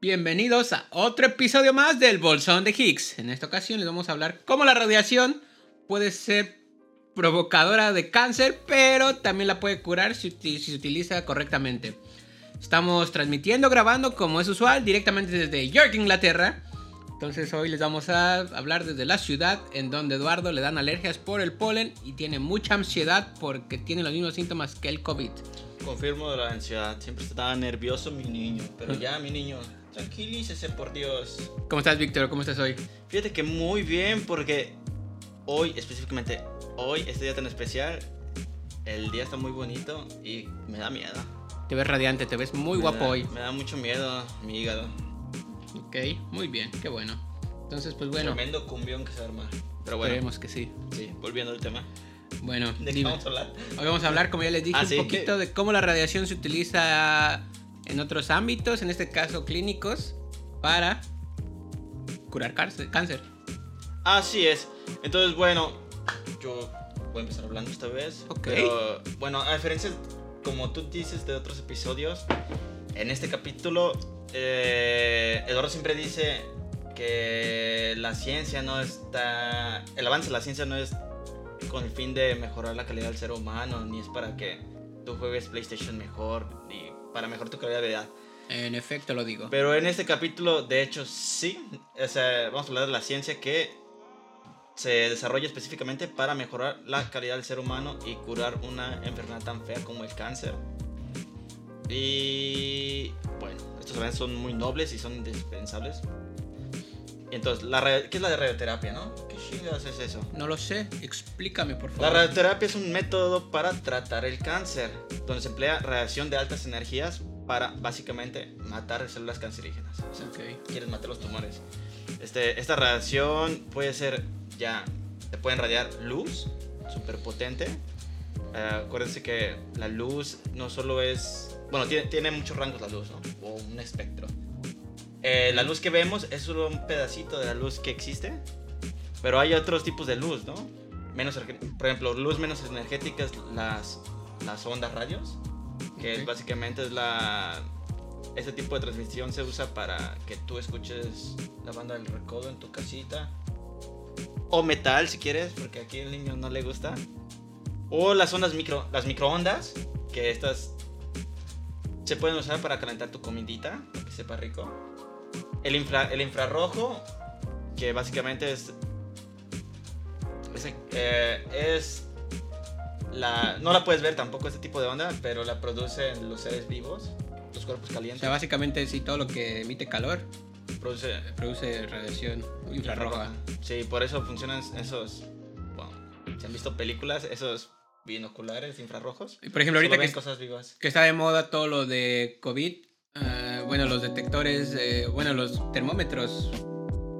Bienvenidos a otro episodio más del Bolsón de Higgs. En esta ocasión les vamos a hablar cómo la radiación puede ser provocadora de cáncer, pero también la puede curar si se utiliza correctamente. Estamos transmitiendo, grabando como es usual, directamente desde York, Inglaterra. Entonces hoy les vamos a hablar desde la ciudad en donde Eduardo le dan alergias por el polen y tiene mucha ansiedad porque tiene los mismos síntomas que el COVID. Confirmo de la ansiedad. Siempre estaba nervioso mi niño. Pero ya, mi niño, tranquilícese por Dios. ¿Cómo estás, Víctor? ¿Cómo estás hoy? Fíjate que muy bien porque hoy, específicamente hoy, este día tan especial, el día está muy bonito y me da miedo. Te ves radiante, te ves muy Me guapo da- hoy. Me da mucho miedo mi hígado. Ok, muy bien, qué bueno. Entonces, pues bueno, Tremendo cumbión que se arma. Pero bueno, esperemos que sí. sí, volviendo al tema. Bueno, ¿De qué vamos a hablar? Hoy vamos a hablar, como ya les dije, Ah, un sí, poquito de cómo la radiación se utiliza en otros ámbitos, en este caso clínicos, para curar cáncer. Así es. Entonces, bueno, yo voy a empezar hablando esta vez. Ok. Pero, bueno, a diferencia, como tú dices de otros episodios, en este capítulo, eh, Eduardo siempre dice que la ciencia no está. El avance de la ciencia no es con el fin de mejorar la calidad del ser humano, ni es para que tú juegues PlayStation mejor, ni para mejorar tu calidad de vida. En efecto, lo digo. Pero en este capítulo, de hecho, sí. O sea, vamos a hablar de la ciencia que se desarrolla específicamente para mejorar la calidad del ser humano y curar una enfermedad tan fea como el cáncer. Y bueno, estos avances son muy nobles y son indispensables. Entonces, la ¿qué es la radioterapia, no? ¿Qué chingados es eso? No lo sé, explícame por La favor. radioterapia es un método para tratar el cáncer, donde se emplea radiación de altas energías para básicamente matar células cancerígenas. O sea, quieres matar los tumores. Este, esta radiación puede ser ya, te pueden radiar luz, súper potente. Eh, acuérdense que la luz no solo es, bueno, tiene, tiene muchos rangos la luz, ¿no? O un espectro. Eh, la luz que vemos es solo un pedacito de la luz que existe, pero hay otros tipos de luz, ¿no? Menos, por ejemplo, luz menos energéticas, las, las ondas radios, que es Ok. básicamente es la este tipo de transmisión se usa para que tú escuches la banda del recodo en tu casita. O metal si quieres, porque aquí al niño no le gusta. O las ondas micro, las microondas, que estas se pueden usar para calentar tu comidita, que sepa rico. El, infra- el infrarrojo, que básicamente es es, eh, es la no la puedes ver tampoco este tipo de onda, pero la producen los seres vivos, los cuerpos O calientes. sea, básicamente sí, todo lo que emite calor produce produce radiación infrarroja. Sí, por eso funcionan esos. Bueno, si han visto películas, esos binoculares infrarrojos. Y por ejemplo, ahorita que, cosas vivas. que está de moda todo lo de COVID, eh, bueno, los detectores, eh, bueno, los termómetros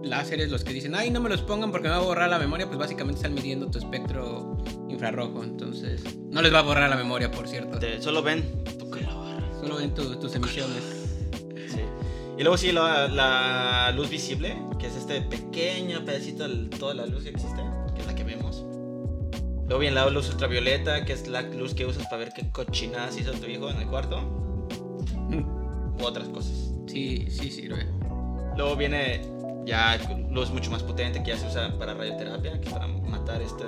láseres, los que dicen, ay, no me los pongan porque me va a borrar la memoria, pues básicamente están midiendo tu espectro infrarrojo, entonces no les va a borrar la memoria, por cierto. Te- solo ven tu. Solo ven tu- tus emisiones. Sí. Y luego sí, la, la luz visible, que es este pequeño pedacito de toda la luz que existe, Luego viene la luz ultravioleta, que es la luz que usas para ver qué cochinadas hizo tu hijo en el cuarto. U otras cosas. Sí, sí sirve. Luego viene ya luz mucho más potente que ya se usa para radioterapia, que es para matar este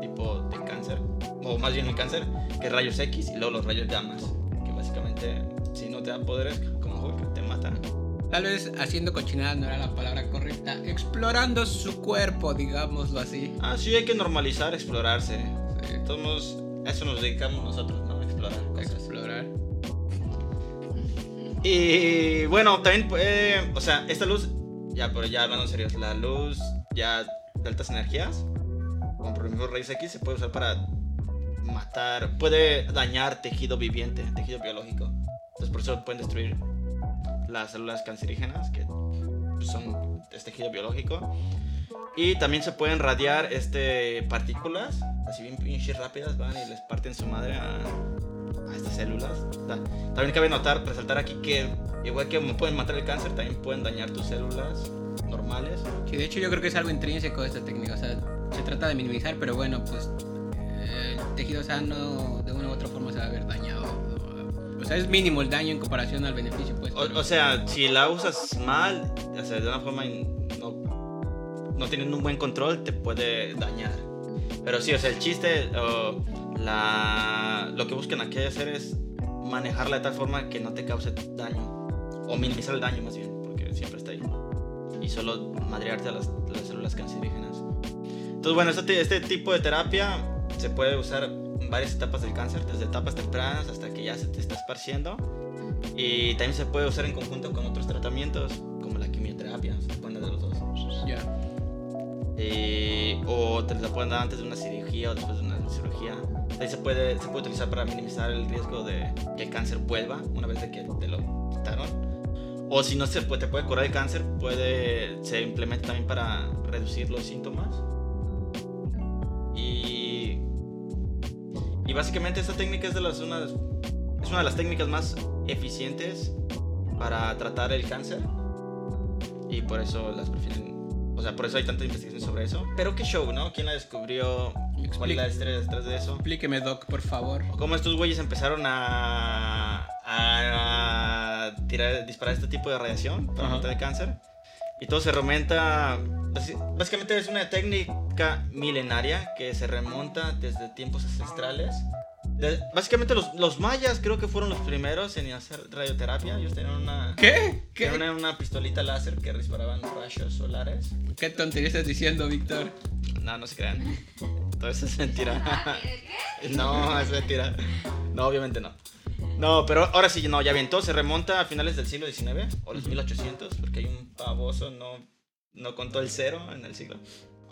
tipo de cáncer, o más bien el cáncer, que es rayos X y luego los rayos gamas, que básicamente si no te da poderes como Hulk te matan. Tal vez haciendo cochinadas no era la palabra correcta, explorando su cuerpo, digámoslo así. Ah, sí, hay que normalizar, explorarse. Sí, eso nos dedicamos nosotros, ¿no? Explorar cosas. explorar. Y bueno, también puede, o sea, esta luz, ya, pero ya hablando en serio, la luz ya de altas energías, por ejemplo rayos X, se puede usar para matar, puede dañar tejido viviente, tejido biológico. Entonces por eso pueden destruir las células cancerígenas, que son es tejido biológico. Y también se pueden radiar este, partículas, así bien pinches rápidas, van y les parten su madre a, a estas células. También cabe notar, resaltar aquí que igual que pueden matar el cáncer, también pueden dañar tus células normales. Sí, de hecho yo creo que es algo intrínseco de esta técnica, o sea, se trata de minimizar, pero bueno, pues eh, el tejido sano de una u otra forma se va a ver dañado. O sea, es mínimo el daño en comparación al beneficio, pues. O, o sea, si la usas mal, o sea, de una forma no, no teniendo un buen control, te puede dañar. Pero sí, o sea, el chiste, o la, lo que buscan aquí hacer es manejarla de tal forma que no te cause daño. O minimizar el daño más bien, porque siempre está ahí. Y solo madrearte a las, las células cancerígenas. Entonces, bueno, este, este tipo de terapia se puede usar varias etapas del cáncer, desde etapas tempranas hasta que ya se te está esparciendo. Y también se puede usar en conjunto con otros tratamientos, como la quimioterapia, se pueden dar de los dos. Ya. Eh, o te la pueden dar antes de una cirugía o después de una cirugía. Ahí se puede, se puede utilizar para minimizar el riesgo de que el cáncer vuelva una vez de que te lo quitaron. O si no se puede, te puede curar el cáncer, puede, se implementa también para reducir los síntomas. Y, y básicamente esta técnica es, de las, una, es una de las técnicas más eficientes para tratar el cáncer. Y por eso las prefieren. O sea, por eso hay tanta investigación sobre eso. Pero qué show, ¿no? ¿Quién la descubrió? ¿Cuál es la historia detrás de eso? Explíqueme, Doc, por favor. Cómo estos güeyes empezaron a, a tirar, disparar este tipo de radiación para Ajá. matar el cáncer. Y todo se remonta. Básicamente es una técnica milenaria que se remonta desde tiempos ancestrales. De- básicamente los, los mayas creo que fueron los primeros en hacer radioterapia. Ellos tenían una, ¿Qué? ¿Qué? tenían una, una pistolita láser que disparaban rayos solares. ¿Qué tontería estás diciendo, Víctor? No, no se crean. Todo eso es mentira. no, es mentira. No, obviamente no. No, pero ahora sí, no, ya bien. Todo se remonta a finales del siglo XIX o los 1800, porque hay un pavoso, no, no contó el cero en el siglo.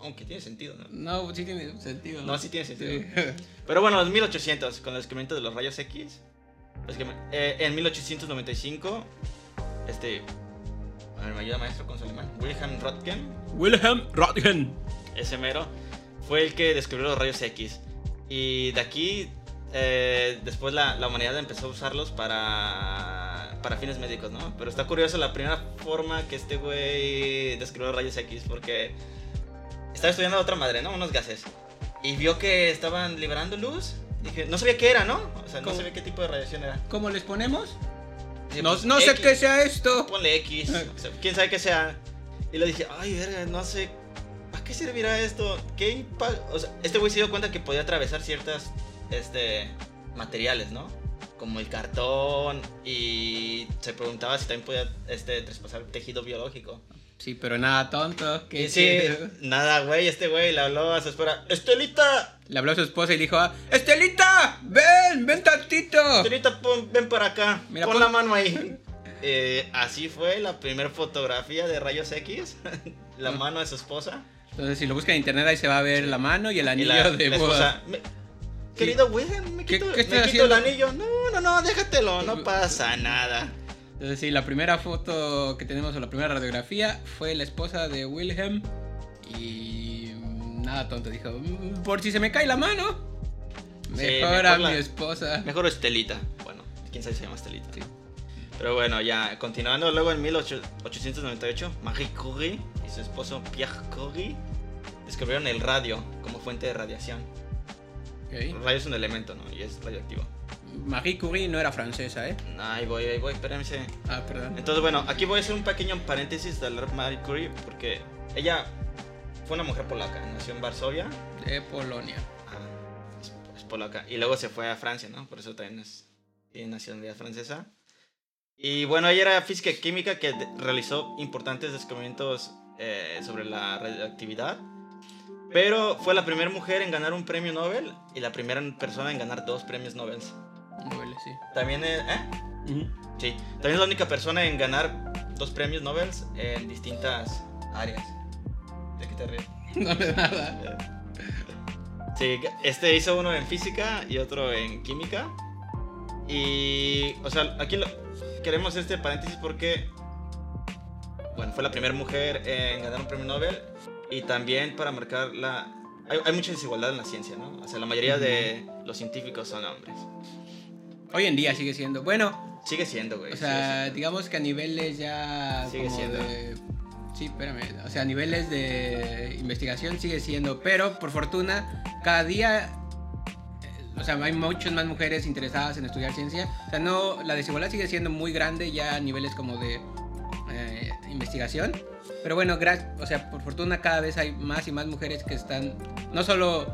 Aunque tiene sentido, ¿no? No, sí tiene sentido. No, sí tiene sentido. Sí. Pero bueno, los 1800, con el descubrimiento de los rayos X. básicamente, eh, en 1895, este. A ver, me ayuda maestro con su alemán. Wilhelm Röntgen Wilhelm Röntgen. ese mero, fue el que descubrió los rayos X. Y de aquí, eh, después la, la humanidad empezó a usarlos para, para fines médicos, ¿no? Pero está curioso la primera forma que este güey descubrió los rayos X, porque estaba estudiando a otra madre, ¿no? Unos gases. Y vio que estaban liberando luz. Dije, no sabía qué era, ¿no? O sea, no ¿Cómo? sabía qué tipo de radiación era. ¿Cómo les ponemos? Dije, No, pues, no sé qué sea esto. Ponle X, o sea, quién sabe qué sea. Y le dije, ay, verga, no sé, ¿para qué servirá esto? ¿Qué O sea, este güey se dio cuenta que podía atravesar ciertas, este, materiales, ¿no? Como el cartón y se preguntaba si también podía, este, traspasar tejido biológico. Sí, pero nada tonto. Que sí, nada, güey, este güey le habló a su esposa, Estelita, Le habló a su esposa y dijo, "Ah, Estelita, ven, ven tantito. Estelita, pon- ven para acá, Mira, pon pon- la mano ahí. Eh, así fue la primera fotografía de rayos X, la mano de su esposa. Entonces, si lo buscan en internet, ahí se va a ver la mano y el Y anillo la, de la boda. "Me- Querido Wilhelm, me ¿Qué- quito, qué me estoy quito el anillo. No, no, no, déjatelo, no pasa nada. Entonces, sí, la primera foto que tenemos o la primera radiografía fue la esposa de Wilhelm. Y nada tonto, dijo, "Mm, por si se me cae la mano, Sí, mejor mejor a la- mi esposa. Mejor Estelita. Bueno, quién sabe si se llama Estelita. Sí. Pero bueno, ya, continuando luego en 1898, Marie Curie y su esposo Pierre Curie descubrieron el radio como fuente de radiación. Ok. El radio es un elemento, ¿no? Y es radioactivo. Marie Curie no era francesa, ¿eh? Ahí voy, ahí voy, espérense. Ah, perdón. Entonces, bueno, aquí voy a hacer un pequeño paréntesis de Marie Curie porque ella fue una mujer polaca, nació en Varsovia, De Polonia. Ah, es, es polaca. Y luego se fue a Francia, ¿no? Por eso también es tiene nacionalidad francesa. Y bueno, ella era física y química que realizó importantes descubrimientos eh, sobre la radioactividad. Pero fue la primera mujer en ganar un premio Nobel y la primera persona en ganar dos premios Nobel. Duele, sí. También es, ¿eh? Ujú. Sí, también es la única persona en ganar dos premios Nobel en distintas áreas. ¿De qué te ríes? No de nada. Sí, este hizo uno en física y otro en química. Y, o sea, aquí lo- queremos este paréntesis porque, bueno, fue la primera mujer en ganar un premio Nobel y también para marcar la... Hay, hay mucha desigualdad en la ciencia, ¿no? O sea, la mayoría de los científicos son hombres. Hoy en día sigue siendo. Bueno, Sigue siendo, güey. o sea, siendo. digamos que a niveles ya. Sigue como siendo. de. Sí, espérame. O sea, a niveles de investigación sigue siendo. Pero por fortuna, cada día. eh, o sea, hay muchas más mujeres interesadas en estudiar ciencia. O sea, no, la desigualdad sigue siendo muy grande ya a niveles como de eh, investigación. Pero bueno, gracias, o sea, por fortuna cada vez hay más y más mujeres que están no solo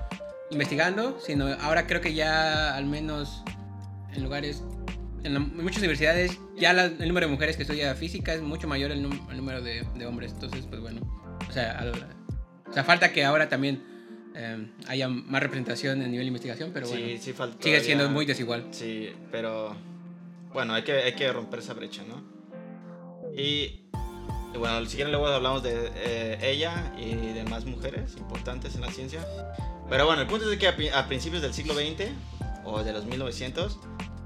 investigando, sino ahora creo que ya al menos en lugares, en, la- en muchas universidades, ya la- el número de mujeres que estudia física es mucho mayor el, num- el número de, de hombres. Entonces, pues bueno, o sea, al- o sea, falta que ahora también eh, haya más representación en nivel de investigación, pero bueno, sí, sigue siendo muy desigual. Sí, pero bueno, hay que, hay que romper esa brecha, ¿no? Y bueno, si quieren luego hablamos de eh, ella y de más mujeres importantes en la ciencia. Pero bueno, el punto es que a, a principios del siglo XX o de los 1900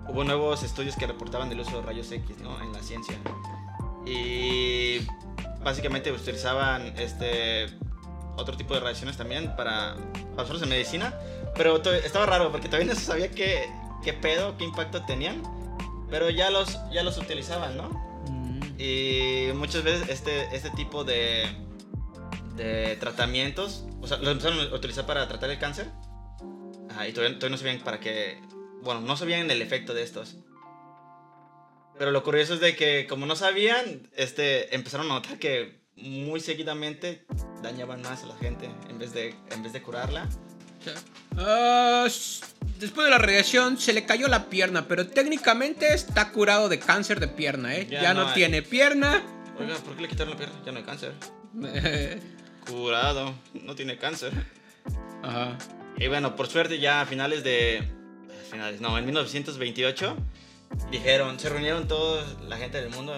hubo nuevos estudios que reportaban el uso de rayos X, ¿no? En la ciencia. Y básicamente utilizaban este otro tipo de radiaciones también para, para usuarios en medicina. Pero estaba raro porque todavía no se sabía qué, qué pedo, qué impacto tenían. Pero ya los, ya los utilizaban, ¿no? Y muchas veces este, este tipo de, de tratamientos, o sea, los empezaron a utilizar para tratar el cáncer. Ajá, y todavía, todavía no sabían para qué, bueno, no sabían el efecto de estos. Pero lo curioso es de que como no sabían, este, empezaron a notar que muy seguidamente dañaban más a la gente en vez de, en vez de curarla. S- después de la radiación se le cayó la pierna, pero técnicamente está curado de cáncer de pierna, ¿eh? Ya, Ya no, no tiene pierna. Oiga, ¿por qué le quitaron la pierna? Ya no hay cáncer. Curado, no tiene cáncer. Ajá. Y bueno, por suerte ya a finales de... Finales, no, en 1928 dijeron, se reunieron toda la gente del mundo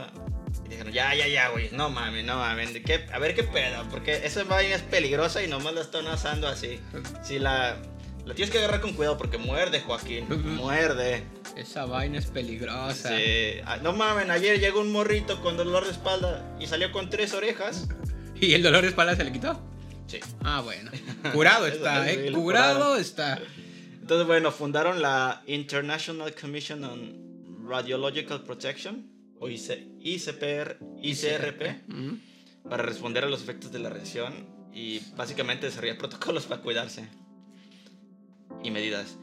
dijeron, ya, ya, ya, güey, no mames, no mames, a ver qué pedo, porque esa vaina es peligrosa y nomás la están asando así. Si la, la tienes que agarrar con cuidado porque muerde, Joaquín, muerde. Esa vaina es peligrosa. Sí. Ah, No mames, ayer llegó un morrito con dolor de espalda y salió con tres orejas. ¿Y el dolor de espalda se le quitó? Sí. Ah, bueno. Curado está, ¿eh? Curado está. Entonces, bueno, fundaron la International Commission on Radiological Protection, o IC ICPR, ICRP, para responder a los efectos de la radiación y básicamente desarrollar protocolos para cuidarse y medidas.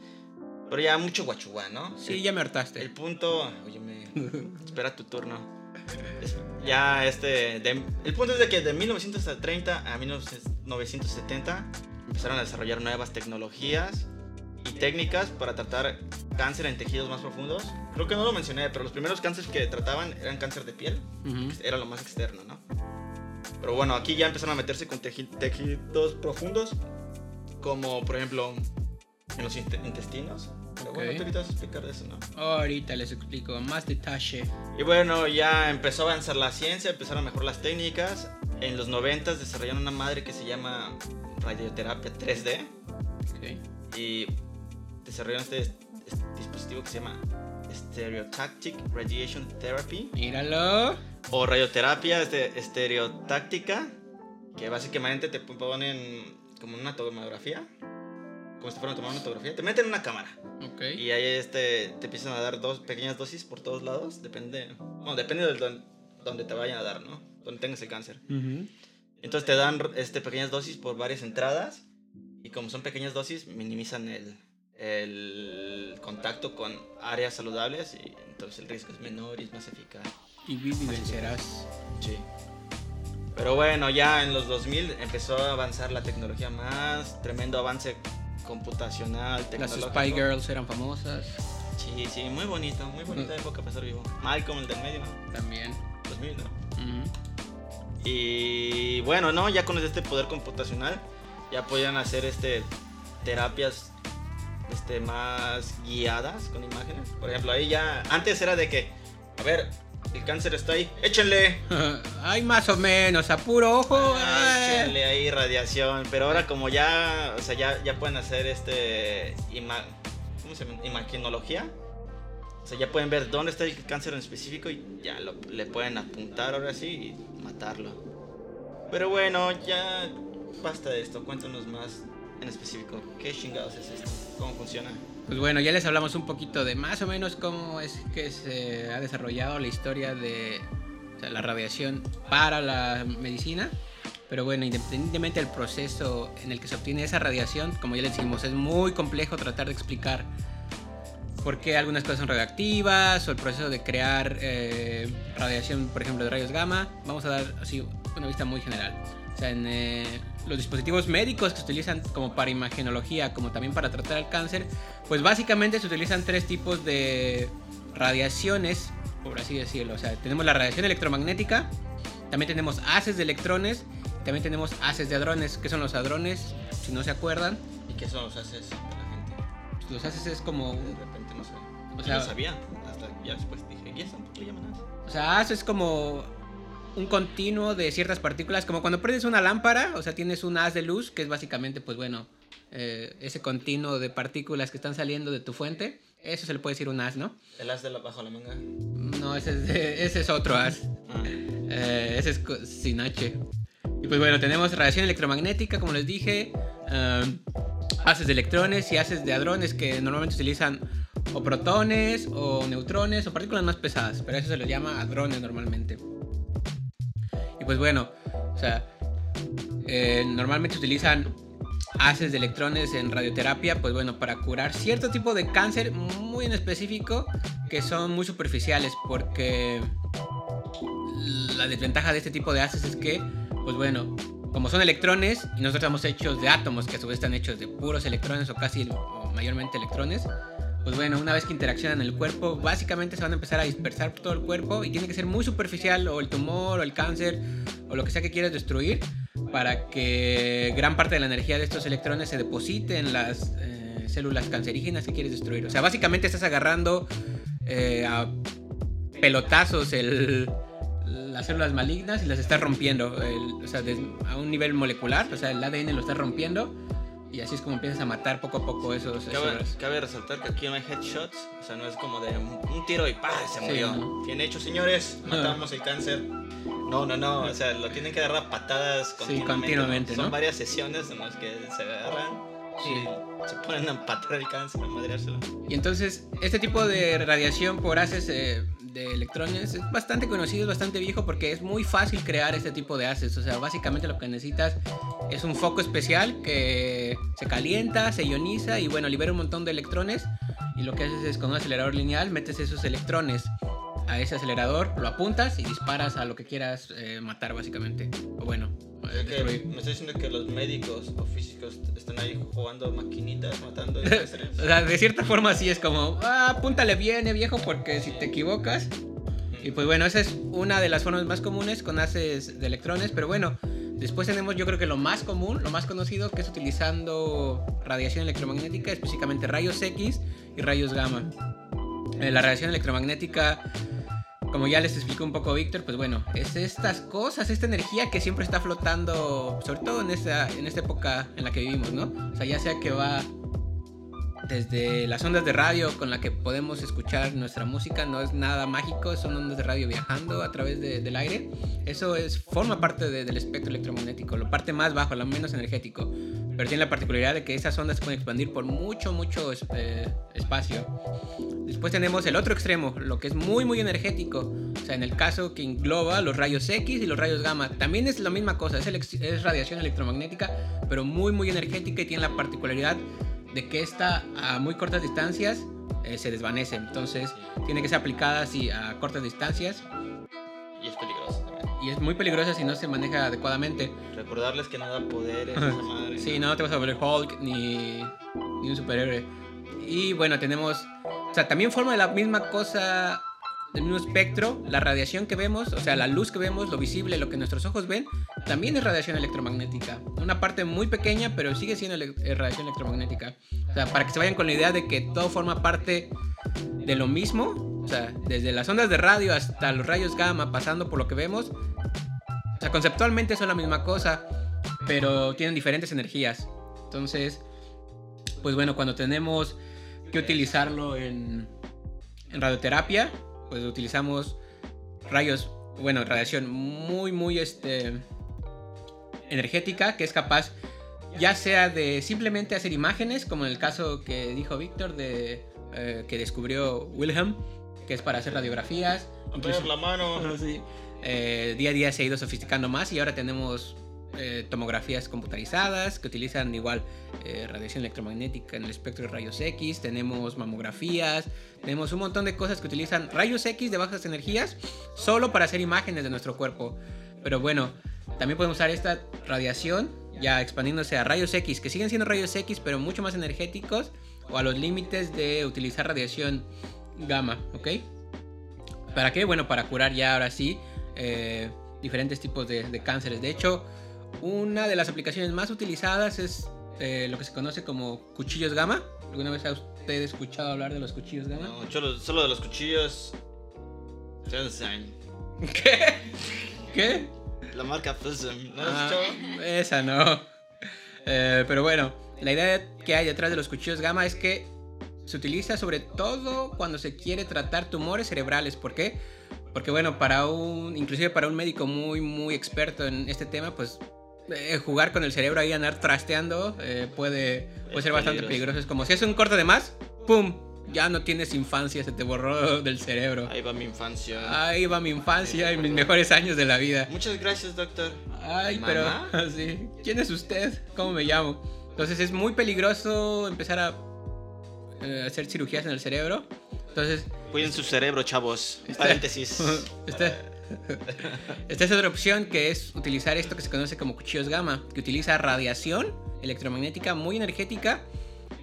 Pero ya mucho guachuá, ¿no? Sí, ya me El hartaste. punto, oye, espera tu turno. Es- ya este, de- el punto es de que de 1930 a 1970 empezaron a desarrollar nuevas tecnologías y técnicas para tratar cáncer en tejidos más profundos. Creo que no lo mencioné, pero los primeros cánceres que trataban eran cáncer de piel, Ujú. era lo más externo, ¿no? Pero bueno, aquí ya empezaron a meterse con teji- tejidos profundos, como por ejemplo en los inte- intestinos. Pero bueno, Ok. tú ahorita vas a explicar de eso, ¿no? Ahorita les explico más detalle. Y bueno, ya empezó a avanzar la ciencia, empezaron a mejorar las técnicas. En los 90 desarrollaron una madre que se llama radioterapia 3D Ok. y desarrollaron este, este dispositivo que se llama Stereotactic Radiation Therapy Míralo. o radioterapia este, estereotáctica, que básicamente te ponen como una tomografía, como si fueran a tomar una tomografía, te meten en una cámara. Ok. Y ahí este, te empiezan a dar dos pequeñas dosis por todos lados, depende, bueno, depende de don- donde te vayan a dar, ¿no? Donde tengas el cáncer. Ujú. Entonces te dan este, pequeñas dosis por varias entradas y como son pequeñas dosis, minimizan el, el contacto con áreas saludables y entonces el riesgo es menor y es más eficaz. Y vive y vencerás. Sí. Pero bueno, ya en los 2000 empezó a avanzar la tecnología más, tremendo avance computacional, Las tecnológico. Spy Girls eran famosas. Sí, sí, muy bonito, muy bonita Mm. época para estar vivo. Malcolm, el del medio, También. 2000, ¿no? Y bueno, ¿no? Ya con este poder computacional ya podían hacer este terapias este más guiadas con imágenes. Por ejemplo, ahí ya antes era de que, a ver, el cáncer está ahí, échenle. Hay más o menos, a puro ojo. Eh. échenle ahí radiación, pero ahora como ya, o sea, ya, ya pueden hacer este ima- ¿cómo se llama? Imagenología. O sea, ya pueden ver dónde está el cáncer en específico y ya lo- le pueden apuntar ahora sí y matarlo. Pero bueno, ya basta de esto. Cuéntanos más en específico. ¿Qué chingados es esto? ¿Cómo funciona? Pues bueno, ya les hablamos un poquito de más o menos cómo es que se ha desarrollado la historia de o sea, la radiación para la medicina. Pero bueno, independientemente del proceso en el que se obtiene esa radiación, como ya les dijimos, es muy complejo tratar de explicar por qué algunas cosas son radioactivas o el proceso de crear eh, radiación, por ejemplo, de rayos gamma. Vamos a dar así una vista muy general. O sea, en eh, los dispositivos médicos que se utilizan como para imagenología, como también para tratar el cáncer, pues básicamente se utilizan tres tipos de radiaciones, por así decirlo. O sea, tenemos la radiación electromagnética, también tenemos haces de electrones, también tenemos haces de hadrones. ¿Qué son los hadrones? Si no se acuerdan. ¿Y qué son los haces de la gente? Los haces es como... De repente no sé. O sea- no sabía. Hasta ya después dije, ¿y eso? ¿Por qué le llaman haces? O sea, haz es como un continuo de ciertas partículas, como cuando prendes una lámpara, o sea, tienes un haz de luz, que es básicamente, pues bueno, eh, ese continuo de partículas que están saliendo de tu fuente. Eso se le puede decir un haz, ¿no? El as de la bajo la manga. No, ese es, ese es otro haz. Ah. Eh, ese es sin H. Y pues bueno, tenemos radiación electromagnética, como les dije, eh, haces de electrones y haces de hadrones que normalmente utilizan o protones o neutrones o partículas más pesadas, pero eso se los llama hadrones normalmente. Pues bueno, o sea, eh, normalmente utilizan haces de electrones en radioterapia, pues bueno, para curar cierto tipo de cáncer muy en específico que son muy superficiales porque la desventaja de este tipo de haces es que, pues bueno, como son electrones y nosotros estamos hechos de átomos que a su vez están hechos de puros electrones o casi mayormente electrones, pues bueno, una vez que interaccionan el cuerpo, básicamente se van a empezar a dispersar por todo el cuerpo y tiene que ser muy superficial o el tumor o el cáncer o lo que sea que quieras destruir para que gran parte de la energía de estos electrones se deposite en las eh, células cancerígenas que quieres destruir. O sea, básicamente estás agarrando eh, a pelotazos el, las células malignas y las estás rompiendo, o sea, a un nivel molecular, o sea, el ADN lo estás rompiendo y así es como empiezas a matar poco a poco esos... Cabe, esos- cabe resaltar que aquí no hay headshots, o sea, no es como de un, un tiro y ¡pah! se Sí, murió. no. Bien hecho, señores, matamos el cáncer. No, no, no, o sea, lo tienen que agarrar a patadas continuamente. continuamente, Son ¿no? varias sesiones en las que se agarran Sí. y se ponen a empatar el cáncer, a madreárselo. Y entonces, este tipo de radiación por haces eh, de electrones es bastante conocido, es bastante viejo porque es muy fácil crear este tipo de haces. O sea, básicamente lo que necesitas es un foco especial que se calienta, se ioniza y bueno, libera un montón de electrones. Y lo que haces es con un acelerador lineal, metes esos electrones a ese acelerador, lo apuntas y disparas a lo que quieras eh, matar básicamente. O bueno, Que me estoy diciendo que los médicos o físicos están ahí jugando maquinitas, matando. O sea, de cierta forma sí es como, ah, apúntale bien, eh, viejo, porque si te equivocas, Y pues bueno, esa es una de las formas más comunes con haces de electrones, pero bueno, después tenemos yo creo que lo más común, lo más conocido, que es utilizando radiación electromagnética, específicamente rayos X y rayos gamma. Eh, la radiación electromagnética, como ya les explicó un poco Víctor, pues bueno, es estas cosas, esta energía que siempre está flotando, sobre todo en esta, en esta época en la que vivimos, ¿no? O sea, ya sea que va desde las ondas de radio con la que podemos escuchar nuestra música no es nada mágico, son ondas de radio viajando a través de- del aire. Eso es, forma parte de- del espectro electromagnético, lo parte más bajo, lo menos energético. Pero tiene la particularidad de que esas ondas se pueden expandir por mucho, mucho eh, espacio. Después tenemos el otro extremo, lo que es muy, muy energético. O sea, en el caso que engloba los rayos X y los rayos gamma. También es la misma cosa, es, radiación electromagnética, pero muy, muy energética y tiene la particularidad de que esta a muy cortas distancias eh, se desvanece. Entonces, tiene que ser aplicada así a cortas distancias Y es. Y es muy peligrosa si no se maneja adecuadamente. Recordarles que no da poderes esa madre. Sí, no te vas a volver Hulk ni, ni un superhéroe. Y bueno, tenemos. O sea, también forma de la misma cosa, del mismo espectro, la radiación que vemos, o sea, la luz que vemos, lo visible, lo que nuestros ojos ven, también es radiación electromagnética. Una parte muy pequeña, pero sigue siendo ele- eh, radiación electromagnética. O sea, para que se vayan con la idea de que todo forma parte de lo mismo, o sea, desde las ondas de radio hasta los rayos gamma, pasando por lo que vemos. O sea, conceptualmente son la misma cosa, pero tienen diferentes energías. Entonces, pues bueno, cuando tenemos que utilizarlo en, en radioterapia, pues utilizamos rayos, bueno, radiación muy, muy este, energética, que es capaz ya sea de simplemente hacer imágenes, como en el caso que dijo Víctor, de, eh, que descubrió Wilhelm, que es para hacer radiografías. La mano. Sí. Eh, día a día se ha ido sofisticando más y ahora tenemos eh, tomografías computarizadas que utilizan igual eh, radiación electromagnética en el espectro de rayos X, tenemos mamografías, tenemos un montón de cosas que utilizan rayos X de bajas energías solo para hacer imágenes de nuestro cuerpo. Pero bueno, también podemos usar esta radiación ya expandiéndose a rayos X, que siguen siendo rayos X, pero mucho más energéticos o a los límites de utilizar radiación gamma, ¿ok? ¿Para qué? Bueno, para curar ya ahora sí eh, diferentes tipos de, cánceres. De hecho, una de las aplicaciones más utilizadas es eh, lo que se conoce como cuchillos gamma. ¿Alguna vez ha usted escuchado hablar de los cuchillos gamma? No, solo, de los cuchillos. ¿Qué? ¿Qué? La marca Fuzzum. ¿No ah, Esa no. Eh, pero bueno, la idea que hay detrás de los cuchillos gamma es que se utiliza sobre todo cuando se quiere tratar tumores cerebrales. ¿Por qué? Porque bueno, para un, inclusive para un médico muy, muy experto en este tema, pues eh, jugar con el cerebro ahí, andar trasteando, eh, puede, puede ser bastante peligroso. Es como si es un corte de más, ¡pum! Ya no tienes infancia, se te borró del cerebro. Ahí va mi infancia. Ahí va mi infancia y mis mejores años de la vida. Muchas gracias, doctor. Ay, pero sí. ¿Quién es usted? ¿Cómo me llamo? Entonces es muy peligroso empezar a eh, hacer cirugías en el cerebro. Entonces. Cuiden su cerebro, chavos. Este, Paréntesis. Este, esta es otra opción que es utilizar esto que se conoce como cuchillos gamma, que utiliza radiación electromagnética muy energética,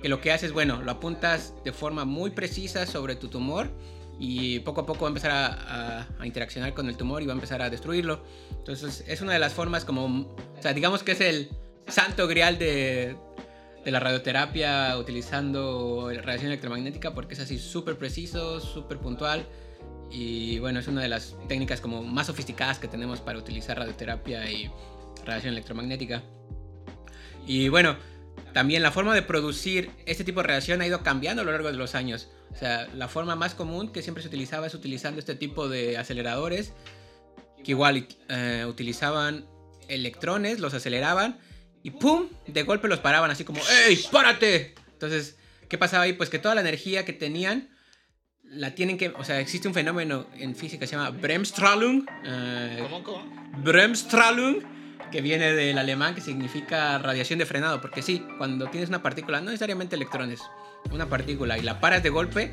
que lo que hace es, bueno, lo apuntas de forma muy precisa sobre tu tumor y poco a poco va a empezar a, a, interaccionar con el tumor y va a empezar a destruirlo. Entonces es una de las formas como, o sea, digamos que es el santo grial de, de la radioterapia utilizando radiación electromagnética porque es así súper preciso, súper puntual y bueno, es una de las técnicas como más sofisticadas que tenemos para utilizar radioterapia y radiación electromagnética. Y bueno, también la forma de producir este tipo de radiación ha ido cambiando a lo largo de los años. O sea, la forma más común que siempre se utilizaba es utilizando este tipo de aceleradores que igual eh, utilizaban electrones, los aceleraban y ¡pum! De golpe los paraban así como ¡Ey, párate! Entonces, ¿qué pasaba ahí? Pues que toda la energía que tenían la tienen que, o sea, existe un fenómeno en física que se llama Bremsstrahlung. Eh, ¿Cómo, cómo? Bremsstrahlung, que viene del alemán, que significa radiación de frenado. Porque sí, cuando tienes una partícula, no necesariamente electrones, una partícula y la paras de golpe,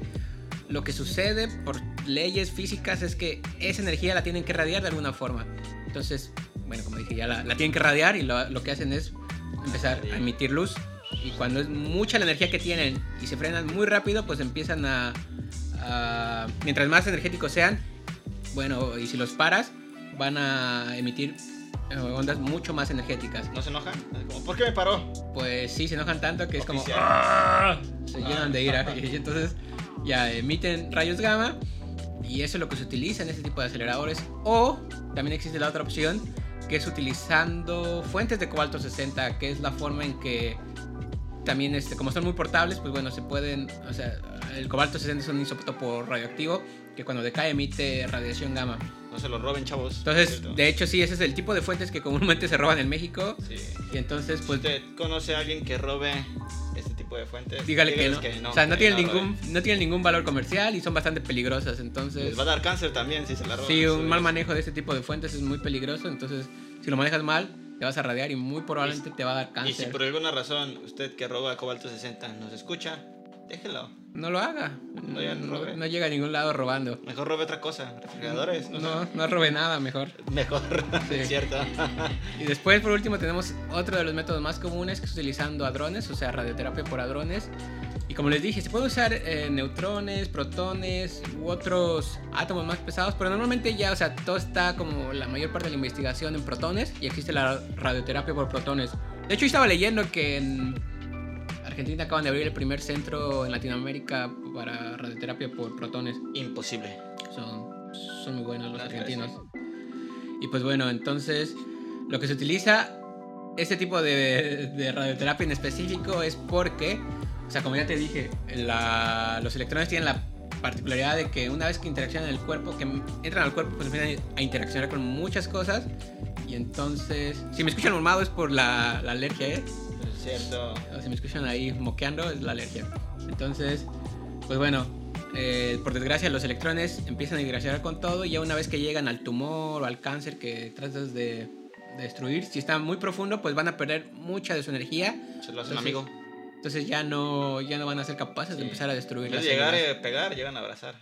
lo que sucede por leyes físicas es que esa energía la tienen que radiar de alguna forma. Entonces, bueno, como dije, ya la, tienen que radiar y lo, lo que hacen es empezar a emitir luz. Y cuando es mucha la energía que tienen y se frenan muy rápido, pues empiezan a, mientras más energéticos sean, bueno, y si los paras, van a emitir eh, ondas mucho más energéticas. ¿No se enojan? ¿Por qué me paró? Pues sí, se enojan tanto que es como... ¡Ah! Se llenan de ira. Y entonces ya emiten rayos gamma y eso es lo que se utiliza en este tipo de aceleradores. O también existe la otra opción que es utilizando fuentes de cobalto 60, que es la forma en que también, este, como son muy portables, pues bueno, se pueden, o sea, el cobalto 60 es un isótopo radioactivo que cuando decae emite radiación gamma. No se lo roben, chavos. Entonces, de hecho, sí, ese es el tipo de fuentes que comúnmente se roban en México. Sí. Y entonces, pues... ¿Usted conoce a alguien que robe este tipo de fuentes? Dígale, que, no. O sea, no tienen, ningún, no tienen ningún valor comercial y son bastante peligrosas, entonces... Les va a dar cáncer también si se la roban. Sí, un mal manejo de este tipo de fuentes es muy peligroso, entonces, si lo manejas mal, te vas a radiar y muy probablemente te va a dar cáncer. Y si por alguna razón usted que roba cobalto 60 nos escucha, déjelo. No lo haga. No, llega a ningún lado robando. Mejor robe otra cosa, refrigeradores. No, no, no robe nada, mejor. Mejor, sí. cierto. y después, por último, tenemos otro de los métodos más comunes que es utilizando hadrones, o sea, radioterapia por hadrones. Y como les dije, se puede usar eh, neutrones, protones u otros átomos más pesados, pero normalmente ya, o sea, todo está como la mayor parte de la investigación en protones y existe la radioterapia por protones. De hecho, yo estaba leyendo que en Argentina acaban de abrir el primer centro en Latinoamérica para radioterapia por protones. Imposible. Son, son muy buenos los argentinos. Y pues bueno, entonces lo que se utiliza este tipo de, de radioterapia en específico es porque, o sea, como ya te dije, los electrones tienen la particularidad de que una vez que interaccionan en el cuerpo, que entran al cuerpo, pues empiezan a interaccionar con muchas cosas. Y entonces, si me escuchan normado es por la, la alergia, ¿eh? Cierto. Si me escuchan ahí moqueando, es la alergia. Entonces, pues bueno, eh, por desgracia los electrones empiezan a interaccionar con todo y ya una vez que llegan al tumor o al cáncer que tratas de, destruir. Si está muy profundo, pues van a perder mucha de su energía. Se lo hacen Entonces, amigo. Entonces ya no, ya no van a ser capaces de Sí. empezar a destruir las de llegar células. a pegar, llegan a abrazar.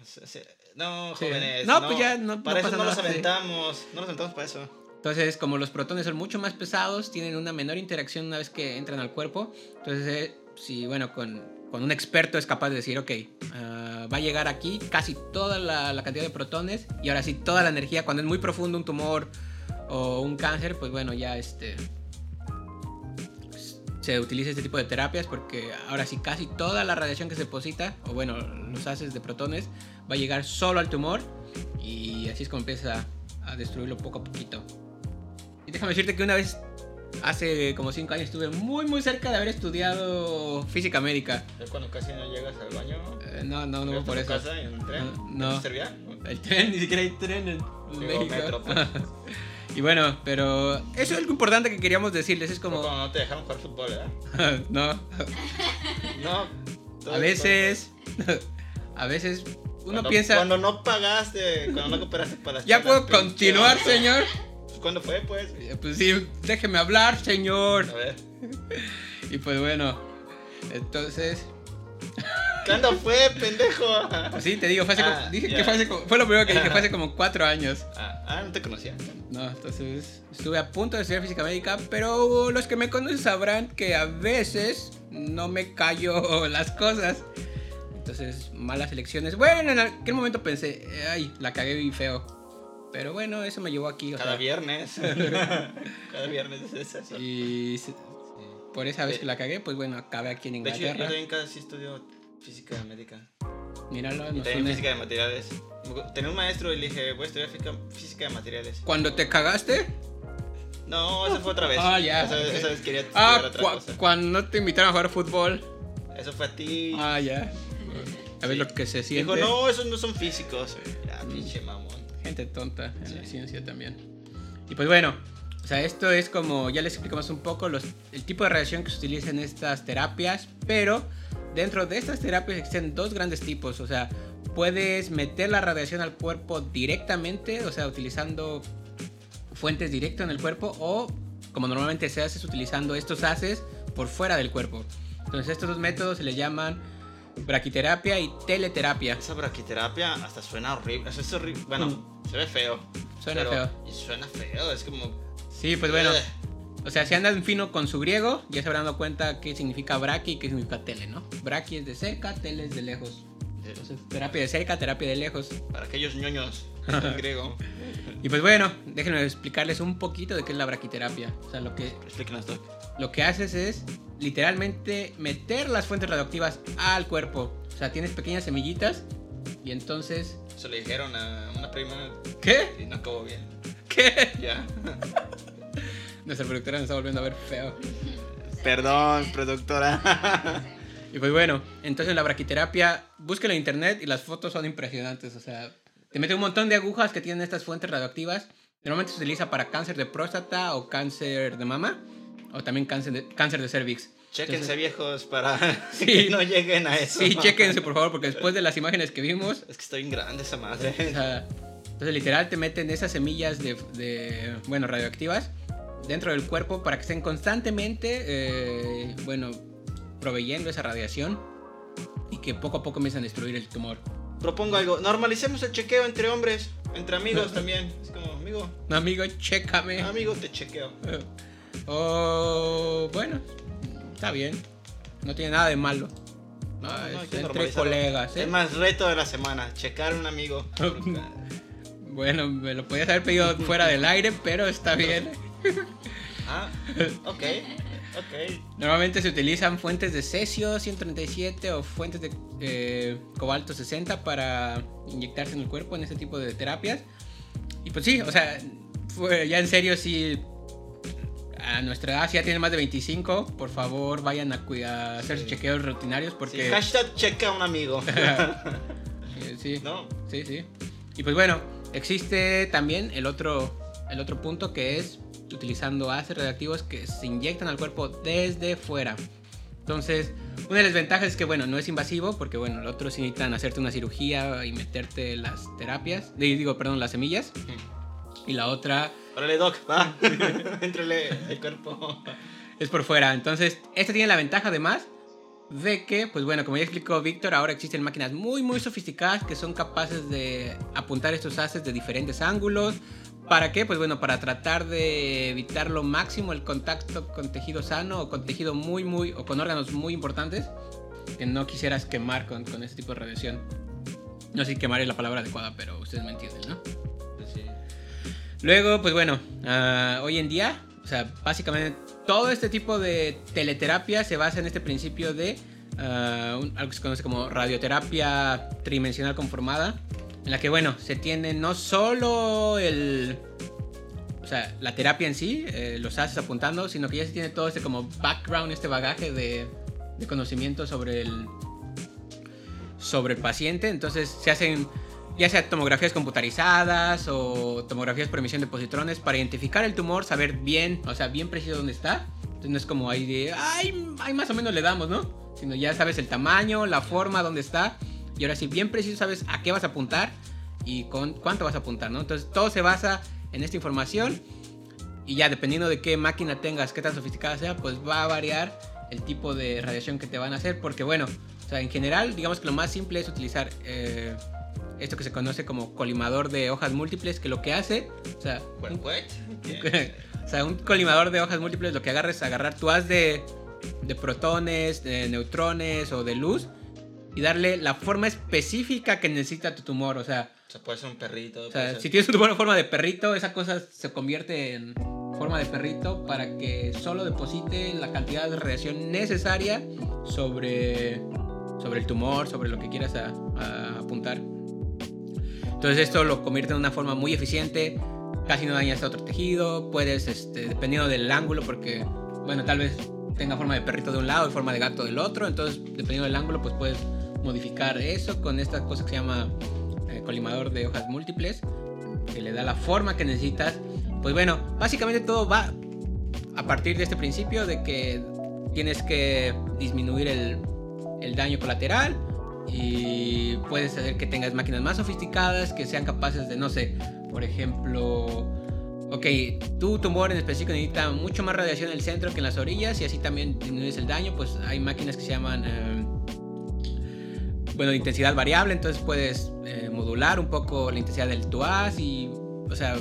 No, Sí. jóvenes. No, pues ya no- Para no eso pasa no los nada, sí. aventamos. No los aventamos para eso. Entonces, como los protones son mucho más pesados, tienen una menor interacción una vez que entran al cuerpo. Entonces, eh, si, bueno, con, un experto es capaz de decir, ok, ah, va a llegar aquí casi toda la, la cantidad de protones y ahora sí toda la energía, cuando es muy profundo un tumor o un cáncer, pues bueno, ya este se utiliza este tipo de terapias porque ahora sí casi toda la radiación que se deposita, o bueno, los haces de protones, va a llegar solo al tumor y así es como empieza a destruirlo poco a poquito. Y déjame decirte que una vez, hace como 5 años, estuve muy muy cerca de haber estudiado física médica. Ya cuando casi no llegas al baño. Eh, no, no, no por eso. casa en el tren. No. ¿No te servía? El tren, ni siquiera hay tren en Digo, México. metro, pues. y bueno, pero eso es algo importante que queríamos decirles, es Como como... cuando no te dejaron jugar fútbol, ¿verdad? no, No. a veces... A veces uno Cuando- piensa... Cuando no pagaste, cuando no cooperaste para ¿Ya puedo continuar, señor? ¿Cuándo fue, pues? Eh, Pues sí, déjeme hablar, señor. A ver. Y pues bueno, entonces... ¿Cuándo fue, pendejo? Pues sí, te digo, fue hace Ah, como- dije que fue hace como- fue lo primero que dije, fue hace como cuatro años. Ah, ah, no te conocía. No, entonces estuve a punto de estudiar física médica, pero los que me conocen sabrán que a veces no me callo las cosas. Entonces, malas elecciones. Bueno, en aquel momento pensé, ay, la cagué bien feo. Pero bueno, eso me llevó aquí. o Cada sea, viernes. Cada viernes es eso. y se- por esa vez que la cagué, pues bueno, acabé aquí en De hecho, yo Inglaterra. también casi estudio física médica. Míralo, Y nos también une. física de materiales. Tenía un maestro y le dije, voy a estudiar física, física de materiales. Cuando te cagaste, No, esa fue otra vez. Ah, ya. Esa, esa vez quería ah, otra cua- cosa. cuando te invitaron a jugar fútbol, Eso fue a ti. ah, ya. A ver Sí. lo que se siente. Dijo, no, esos no son físicos. Ya, pinche mamón. Gente tonta en la ciencia también. Y pues bueno, o sea, esto es como, ya les explicamos un poco los, el tipo de radiación que se utiliza en estas terapias, pero dentro de estas terapias existen dos grandes tipos, o sea, puedes meter la radiación al cuerpo directamente, o sea, utilizando fuentes directas en el cuerpo, o como normalmente se hace, es utilizando estos haces por fuera del cuerpo. Entonces estos dos métodos se le llaman braquiterapia y teleterapia. Esa braquiterapia hasta suena horrible. Eso es horrible. Bueno, se ve feo. Mm. Suena feo. Y suena feo. Es como. Sí, pues bueno. Ugh. O sea, si andan fino con su griego, ya se habrán dado cuenta qué significa braqui y qué significa tele, ¿no? Braqui es de cerca, tele es de lejos. Entonces, terapia de cerca, terapia de lejos. Para aquellos ñoños en griego. Y pues bueno, déjenme explicarles un poquito de qué es la braquiterapia. O sea, lo que, Explíquenos, lo que haces es literalmente meter las fuentes radioactivas al cuerpo. O sea, tienes pequeñas semillitas y entonces... Se le dijeron a una prima ¿Qué? y no acabó bien. ¿Qué? Ya. Nuestra productora nos está volviendo a ver feo. Perdón, productora. Y pues bueno, entonces la braquiterapia, búsquela en internet y las fotos son impresionantes. O sea, te mete un montón de agujas que tienen estas fuentes radioactivas. Normalmente se utiliza para cáncer de próstata o cáncer de mama. O también cáncer de, cáncer de cervix. Chéquense, Entonces- viejos, para Sí. que no lleguen a eso. Sí, chéquense por favor, porque después de las imágenes que vimos, Es que está bien grande esa madre. o sea, entonces literal te meten esas semillas de, de, bueno, radioactivas dentro del cuerpo para que estén constantemente, eh, bueno, proveyendo esa radiación y que poco a poco empiezan a destruir el tumor. Propongo algo. Normalicemos el chequeo entre hombres, entre amigos también. Es como, amigo, No, amigo, chécame. amigo, te chequeo. Oh, bueno, está bien. No tiene nada de malo. No, No, es hay que entre colegas, ¿eh? Es más, reto de la semana, checar a un amigo. Bueno, me lo podías haber pedido fuera del aire, pero está bien. ah, ok, ok. Normalmente se utilizan fuentes de cesio 137 o fuentes de eh, cobalto 60 para inyectarse en el cuerpo en ese tipo de terapias. Y pues sí, o sea, fue- ya en serio, si a nuestra edad si ya tienen más de 25, por favor vayan a, a hacer sus Sí. chequeos rutinarios Sí, porque... hashtag checa a un amigo. Sí, ¿No? sí, sí. Y pues bueno, existe también el otro, el otro punto que es utilizando ácidos radioactivos que se inyectan al cuerpo desde fuera. Entonces, una de las ventajas es que, bueno, no es invasivo, porque, bueno, el otro sí necesitan hacerte una cirugía y meterte las terapias, di- digo, perdón, las semillas. Y la otra Órale, Doc, va. Entrele el cuerpo. es por fuera. Entonces, este tiene la ventaja además de que, pues bueno, como ya explicó Víctor, ahora existen máquinas muy, muy sofisticadas que son capaces de apuntar estos haces de diferentes ángulos. ¿Para qué? Pues bueno, para tratar de evitar lo máximo el contacto con tejido sano o con tejido muy, muy, o con órganos muy importantes que no quisieras quemar con, con este tipo de radiación. No sé si quemar es la palabra adecuada, pero ustedes me entienden, ¿no? Luego, pues bueno, ah, hoy en día, o sea, básicamente todo este tipo de teleterapia se basa en este principio de ah, un- algo que se conoce como radioterapia tridimensional conformada, en la que, bueno, se tiene no solo el... O sea, la terapia en sí, eh, los haces apuntando, sino que ya se tiene todo este como background, este bagaje de, de conocimiento sobre el, sobre el paciente. Entonces se hacen ya sea tomografías computarizadas o tomografías por emisión de positrones para identificar el tumor, saber bien, o sea, bien preciso dónde está. Entonces no es como ahí de, ay, ay, más o menos le damos, ¿no? Sino ya sabes el tamaño, la forma, dónde está. Y ahora sí, bien preciso sabes a qué vas a apuntar y con cuánto vas a apuntar, ¿no? Entonces todo se basa en esta información y ya dependiendo de qué máquina tengas, qué tan sofisticada sea, pues va a variar el tipo de radiación que te van a hacer. Porque bueno, o sea, en general, digamos que lo más simple es utilizar eh, esto que se conoce como colimador de hojas múltiples, que lo que hace, o sea, o sea, un colimador de hojas múltiples lo que agarra es agarrar tu haz de, de protones, de neutrones o de luz y darle la forma específica que necesita tu tumor. O sea, O sea, puede ser un perrito. o sea, ser- si tienes un tumor en forma de perrito, esa cosa se convierte en forma de perrito para que solo deposite la cantidad de radiación necesaria sobre, sobre el tumor, sobre lo que quieras a- a apuntar. Entonces esto lo convierte en una forma muy eficiente, casi no dañas a otro tejido, puedes, este, dependiendo del ángulo, porque, bueno, tal vez tenga forma de perrito de un lado y forma de gato del otro, entonces dependiendo del ángulo, pues puedes modificar eso con esta cosa que se llama eh, colimador de hojas múltiples, que le da la forma que necesitas. Pues bueno, básicamente todo va a partir de este principio de que tienes que disminuir el, el daño colateral y puedes hacer que tengas máquinas más sofisticadas que sean capaces de, no sé, por ejemplo, ok, tu tumor en específico necesita mucho más radiación en el centro que en las orillas y así también disminuyes el daño, pues hay máquinas que se llaman, eh, bueno, de intensidad variable, entonces puedes eh, modular un poco la intensidad del tu haz y, o sea,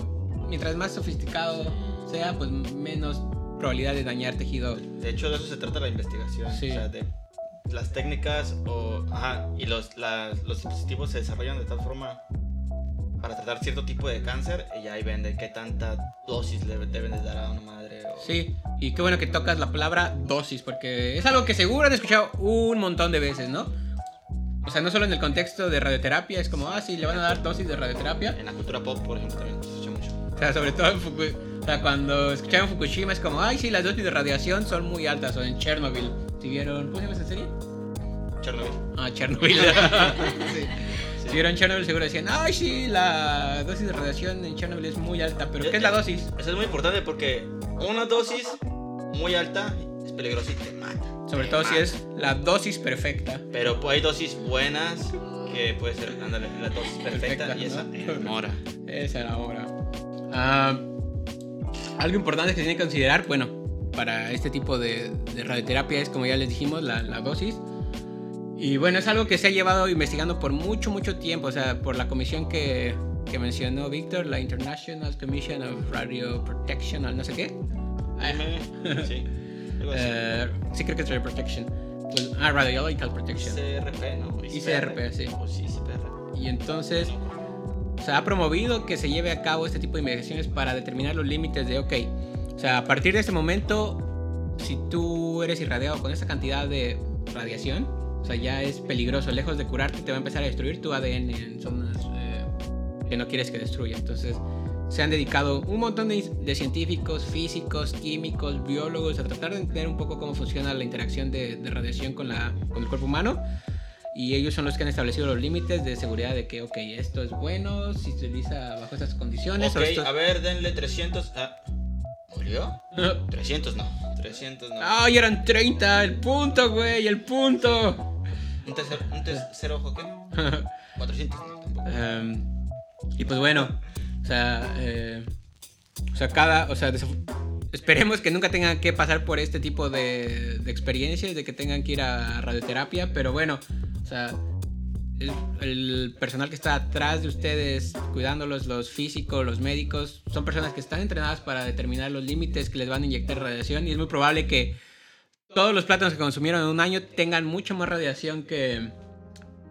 mientras más sofisticado sea, pues menos probabilidad de dañar tejido. De hecho, de eso se trata la investigación. Sí. O sea, de las técnicas o. Ajá, y los, las- los dispositivos se desarrollan de tal forma para tratar cierto tipo de cáncer y ahí ven de qué tanta dosis le deben de dar a una madre. O... Sí, y qué bueno que tocas la palabra dosis, porque es algo que seguro han escuchado un montón de veces, ¿no? O sea, no solo en el contexto de radioterapia, es como, ah, sí, le van a dar dosis de radioterapia. En la cultura pop, por ejemplo, también se escucha mucho. O sea, sobre todo en Fuku- o sea, cuando escuchaban Fukushima es como, ay, sí, las dosis de radiación son muy altas. O en Chernobyl, si vieron, ¿cómo se llama esa serie? Chernobyl. Ah, Chernobyl. sí. si vieron Chernobyl seguro decían, ay, sí, la dosis de radiación en Chernobyl es muy alta. Pero, ¿qué es la dosis? Eso es muy importante porque una dosis muy alta es peligrosa y te mata. Sobre Te todo si es la dosis perfecta. Pero pues, hay dosis buenas que puede ser, ándale, la dosis perfecta, Perfecta, y esa ¿no? enamora. Esa era obra. Ah, algo importante que se tiene que considerar, bueno, para este tipo de, de radioterapia es, como ya les dijimos, la, la dosis. Y bueno, es algo que se ha llevado investigando por mucho, mucho tiempo, o sea, por la comisión que, que mencionó Víctor, la International Commission of Radio Protection, no sé qué. Sí. Eh, sí, creo que es Radio Protection. Pues, ah, Radiological Protection. ICRP, ¿no? ICRP, sí. O sí, ICRP. Y entonces se ha promovido que se lleve a cabo este tipo de investigaciones para determinar los límites de, ok, sea, a partir de este momento, si tú eres irradiado con esta cantidad de radiación, o sea, ya es peligroso, lejos de curarte, te va a empezar a destruir tu ADN en zonas eh, que no quieres que destruya. Entonces, se han dedicado un montón de, de científicos, físicos, químicos, biólogos a tratar de entender un poco cómo funciona la interacción de, de radiación con, la, con el cuerpo humano. Y ellos son los que han establecido los límites de seguridad de que, ok, esto es bueno si se utiliza bajo estas condiciones. Ok, o esto... a ver, denle 300. Ah, ¿Murió? 300 no. 300 no. ¡Ay, eran 30! ¡El punto, güey! ¡El punto! ¿Un tercer, un tercer ojo qué? 400 no, tampoco. Em, y pues bueno, o sea, eh, o sea, cada, o sea, esperemos que nunca tengan que pasar por este tipo de, de experiencias, de que tengan que ir a radioterapia, pero bueno, o sea, el, personal que está atrás de ustedes, cuidándolos, los físicos, los médicos, son personas que están entrenadas para determinar los límites que les van a inyectar radiación y es muy probable que todos los plátanos que consumieron en un año tengan mucho más radiación que,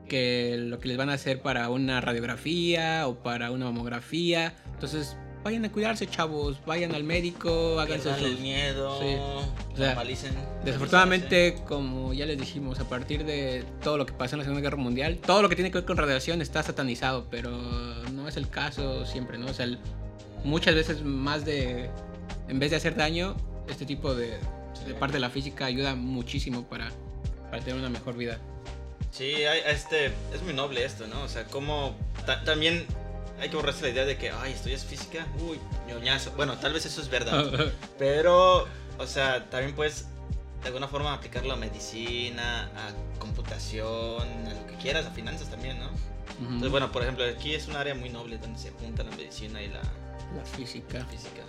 que lo que les van a hacer para una radiografía o para una mamografía. Entonces, vayan a cuidarse, chavos, vayan al médico, háganse el miedo, Desafortunadamente, como ya les dijimos, a partir de todo lo que pasó en la Segunda Guerra Mundial, todo lo que tiene que ver con radiación está satanizado, pero no es el caso siempre, ¿no? O sea, muchas veces más de, en vez de hacer daño, este tipo de, de parte de la física ayuda muchísimo para, para tener una mejor vida. Sí, este, es muy noble esto, ¿no? O sea, como también hay que borrarse la idea de que, ay, estudias física, uy, ñoñazo. Bueno, tal vez eso es verdad. pero, o sea, también puedes de alguna forma aplicarlo a medicina, a computación, a lo que quieras, a finanzas también, ¿no? Entonces, bueno, por ejemplo, aquí es un área muy noble donde se junta la medicina y la, la física. física.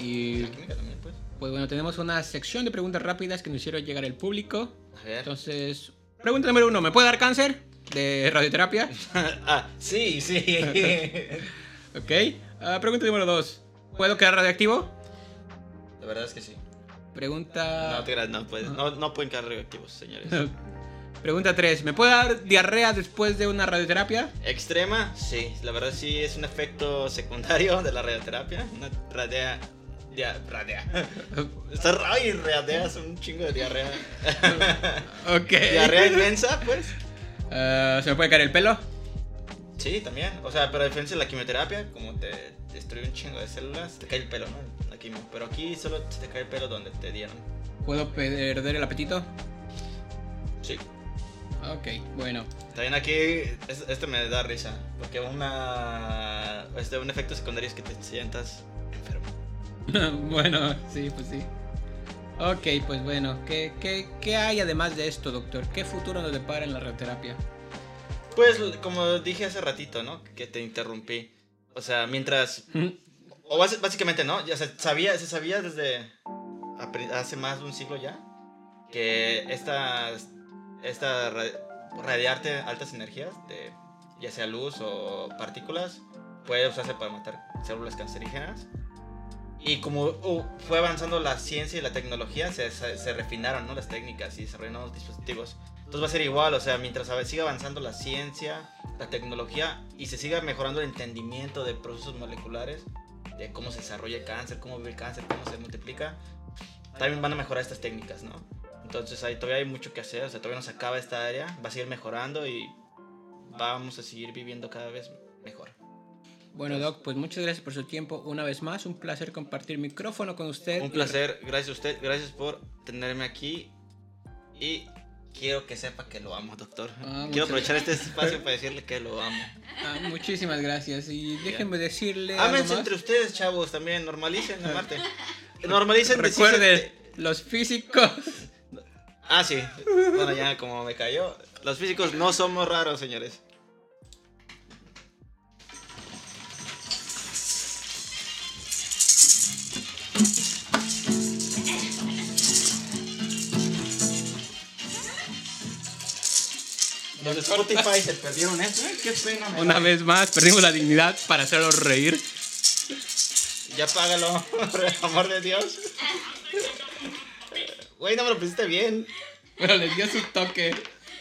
Y la química también, pues. Pues bueno, tenemos una sección de preguntas rápidas que nos hicieron llegar el público. A ver. Entonces, pregunta número uno, ¿me puede dar cáncer? De radioterapia? ah, sí, sí. ok. Uh, pregunta número dos. ¿Puedo quedar radioactivo? La verdad es que sí. Pregunta. No, te no, puedes, no, no pueden quedar radioactivos, señores. Pregunta 3. ¿Me puede dar diarrea después de una radioterapia? Extrema, sí. La verdad sí es un efecto secundario de la radioterapia. Una radea. Dia, radea. Está raro y radeas un chingo de diarrea. ok. Diarrea inmensa, pues. Eh, ¿Se me puede caer el pelo? Sí, también. O sea, pero a diferencia de la quimioterapia, como te destruye un chingo de células, te cae el pelo, ¿no? La quimio. Pero aquí solo te cae el pelo donde te dieron. ¿Puedo perder el apetito? Sí. Ok, bueno. También aquí, este me da risa, porque una, este, un efecto secundario es que te sientas enfermo. bueno, sí, pues sí. Ok, pues bueno, ¿qué, qué, hay además de esto, doctor? ¿Qué futuro nos depara en la radioterapia? Pues como dije hace ratito, ¿no? Que te interrumpí. O sea, mientras... o básicamente, ¿no? Ya se sabía, se sabía desde hace más de un siglo ya que esta, esta radiarte altas energías, de, ya sea luz o partículas, puede usarse para matar células cancerígenas y como uh, fue avanzando la ciencia y la tecnología, se, se, refinaron ¿no? las técnicas y desarrollaron nuevos dispositivos. Entonces va a ser igual, o sea, mientras siga avanzando la ciencia, la tecnología y se siga mejorando el entendimiento de procesos moleculares, de cómo se desarrolla el cáncer, cómo vive el cáncer, cómo se multiplica, también van a mejorar estas técnicas, ¿no? Entonces ahí todavía hay mucho que hacer, o sea, todavía no se acaba esta área, va a seguir mejorando y vamos a seguir viviendo cada vez mejor. Bueno, Doc, pues muchas gracias por su tiempo. Una vez más, un placer compartir micrófono con usted. Un placer, gracias a usted, gracias por tenerme aquí. Y quiero que sepa que lo amo, doctor. Ah, quiero aprovechar este espacio para decirle que lo amo. Ah, muchísimas gracias. Y déjenme decirle. Ámense entre ustedes, chavos, también. Normalicen amarte. Normalicen Recuerde, los físicos. Ah, sí. Bueno, ya como me cayó. Los físicos no somos raros, señores. Los de Spotify se perdieron eso. qué pena. Una vez más, perdimos la dignidad para hacerlos reír. Ya págalo, por el amor de Dios. Güey, no me lo pusiste bien. Pero le dio su toque.